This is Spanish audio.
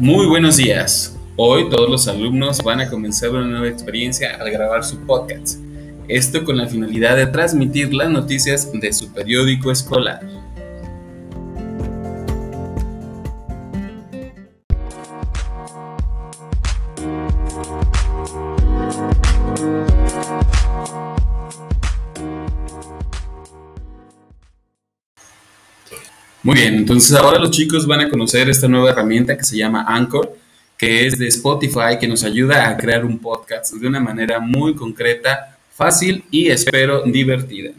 Muy buenos días. Hoy todos los alumnos van a comenzar una nueva experiencia al grabar su podcast. Esto con la finalidad de transmitir las noticias de su periódico escolar. Muy bien, entonces ahora los chicos van a conocer esta nueva herramienta que se llama Anchor, que es de Spotify, que nos ayuda a crear un podcast de una manera muy concreta, fácil y espero divertida.